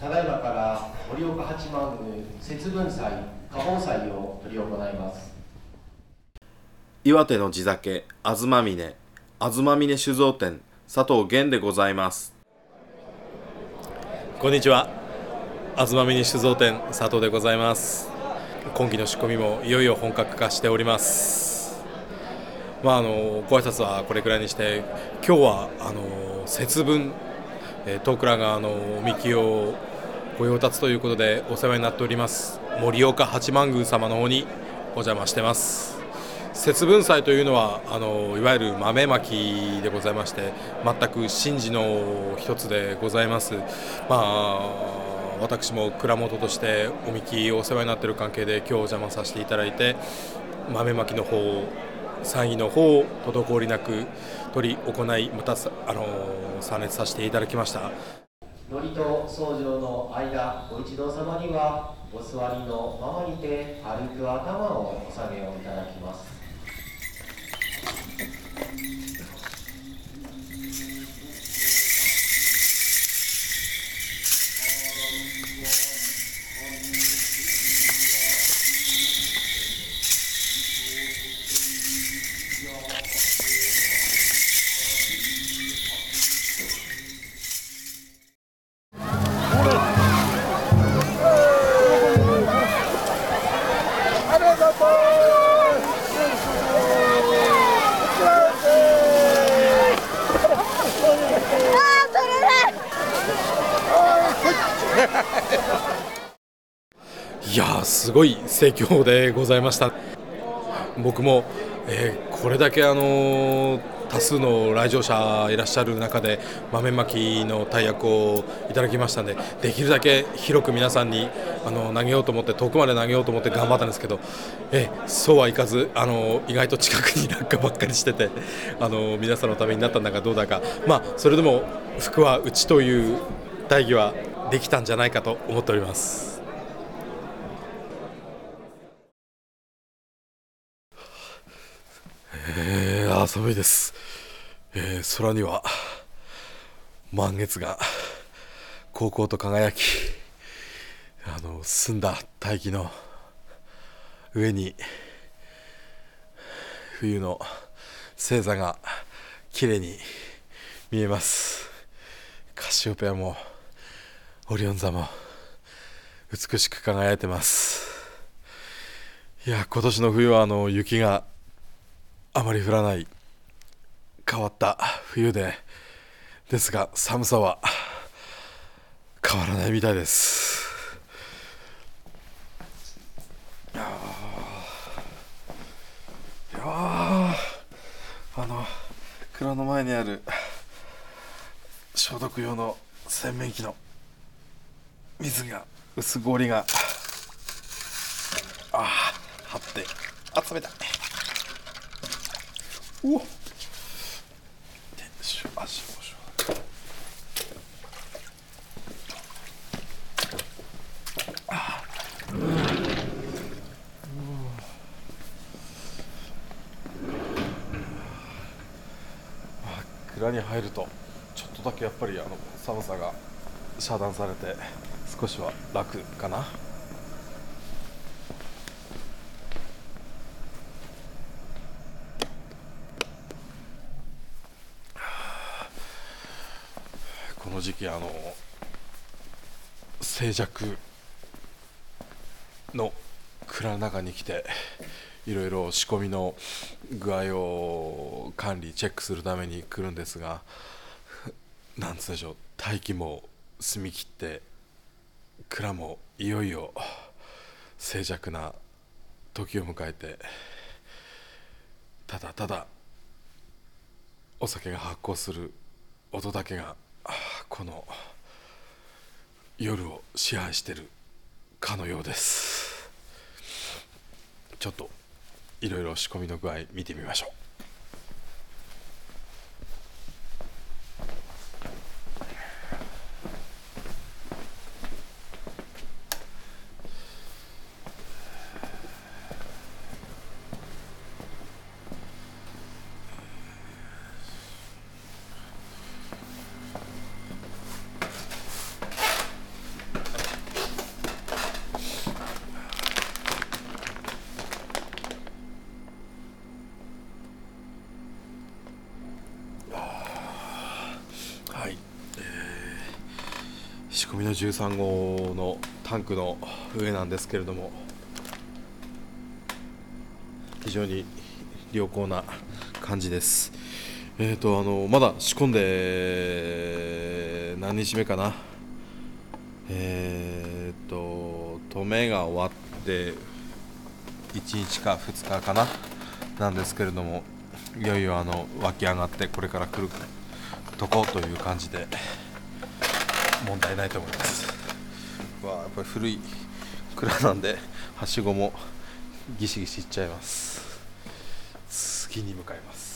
ただいまから盛岡八幡宮節分祭花本祭を執り行います。岩手の地酒あずまみねあずまみね酒造店佐藤源でございます。こんにちは。あずまみね酒造店佐藤でございます。今期の仕込みもいよいよ本格化しております。まああのご挨拶はこれくらいにして今日はあの節分。えー、トークラがあのおみきをご用達ということでお世話になっております。盛岡八幡宮様の方にお邪魔してます。節分祭というのはあのいわゆる豆まきでございまして全く神事の一つでございます。まあ私も蔵元としておみきお世話になっている関係で今日お邪魔させていただいて豆まきの方参議の方を滞りなく取り行いまたあの参列させていただきました。祝詞と僧正の間ご一同様にはお座りのままにて歩く頭をお下げをいただきます。いやすごい盛況でございました僕も、えー、これだけあの多数の来場者いらっしゃる中で豆まきの大役をいただきましたのでできるだけ広く皆さんにあの投げようと思って遠くまで投げようと思って頑張ったんですけど、え、そうはいかずあの意外と近くに落下ばっかりしててあの皆さんのためになったんだかどうだか、まあ、それでも福は内という大義はできたんじゃないかと思っております。えー、寒いです、えー、空には満月が高校と輝きあの澄んだ大気の上に冬の星座が綺麗に見えます。カシオペアもオリオン座も美しく輝いてます。いや今年の冬はあの雪があまり降らない変わった冬でですが寒さは変わらないみたいです。いやあの蔵の前にある消毒用の洗面器の水が薄氷がああ張ってあ冷た。うわ足をしあ蔵に入るとちょっとだけやっぱりあの寒さが遮断されて少しは楽かな。この時期あの静寂の蔵の中に来ていろいろ仕込みの具合を管理チェックするために来るんですがなんつうでしょう大気も澄み切って蔵もいよいよ静寂な時を迎えてただただお酒が発酵する音だけがこの夜を支配してるかのようです。ちょっといろいろ仕込みの具合見てみましょう。13号のタンクの上なんですけれども非常に良好な感じです。えーとあのまだ仕込んで何日目かな。えーと止めが終わって1日か2日かな。なんですけれどもいよいよあの湧き上がってこれから来るとこという感じで問題ないと思います。わあやっぱり古い蔵なんではしごもギシギシいっちゃいます。次に向かいます。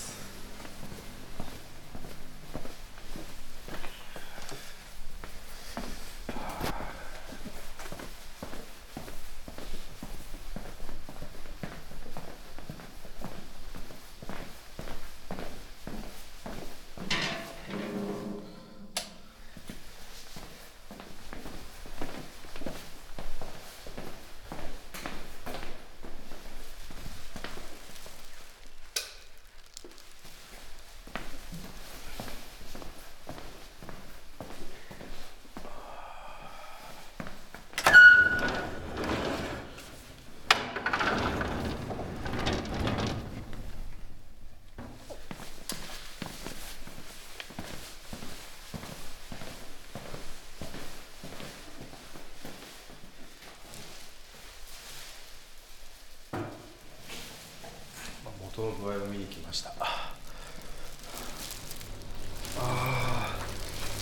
元の具合を見に来ました。ああ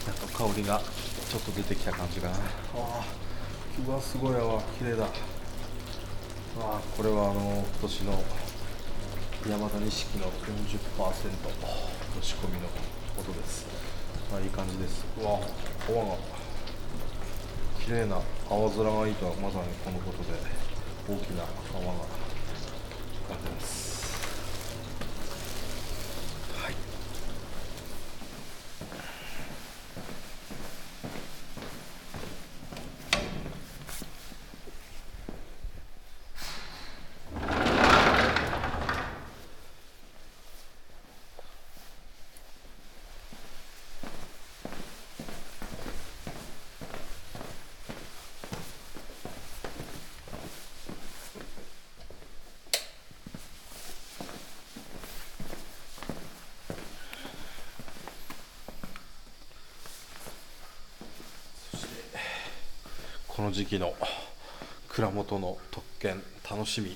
やっと香りがちょっと出てきた感じかなああうわすごいわ綺麗だ。あこれはあの今年の山田錦の40%の仕込みのことです。まあいい感じです。うわ川が。綺麗な青空がいいとはまさにこのことで大きな川が浮かんでますはいこの時期の蔵元の特権楽しみ。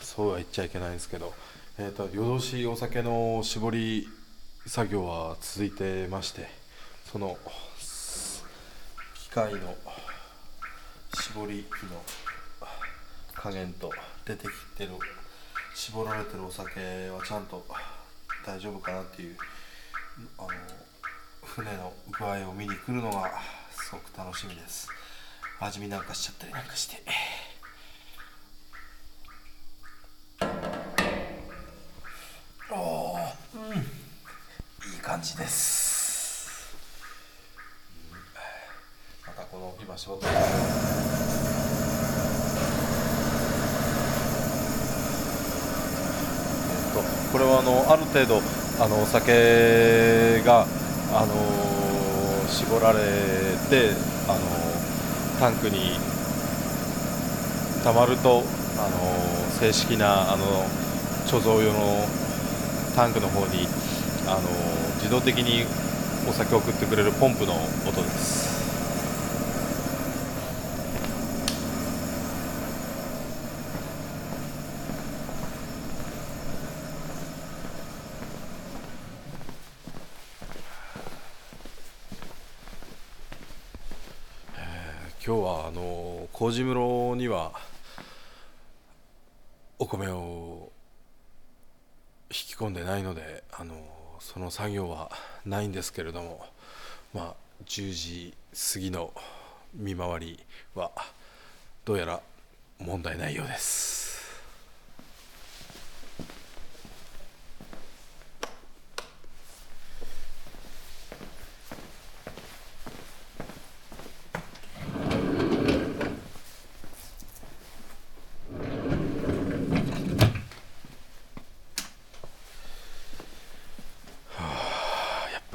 そうは言っちゃいけないんですけど、えー、と夜通しお酒の絞り作業は続いてましてその機械の絞り機の加減と出てきてる絞られてるお酒はちゃんと大丈夫かなっていうあの船の具合を見に来るのがすごく楽しみです味見なんかしちゃったりなんかして。おーうん。いい感じですまたこの今仕事えっとこれはあのある程度あのお酒があの絞られてあのタンクにたまるとあの正式なあの貯蔵用のタンクの方にあの自動的にお酒を送ってくれるポンプの音です。今日はあの麹室にはお米を引き込んでないのであのその作業はないんですけれどもまあ10時過ぎの見回りはどうやら問題ないようです。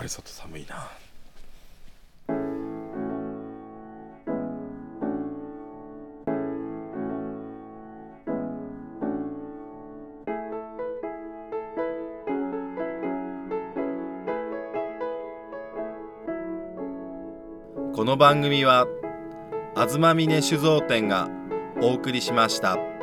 り外寒いなこの番組は東峰酒造店がお送りしました。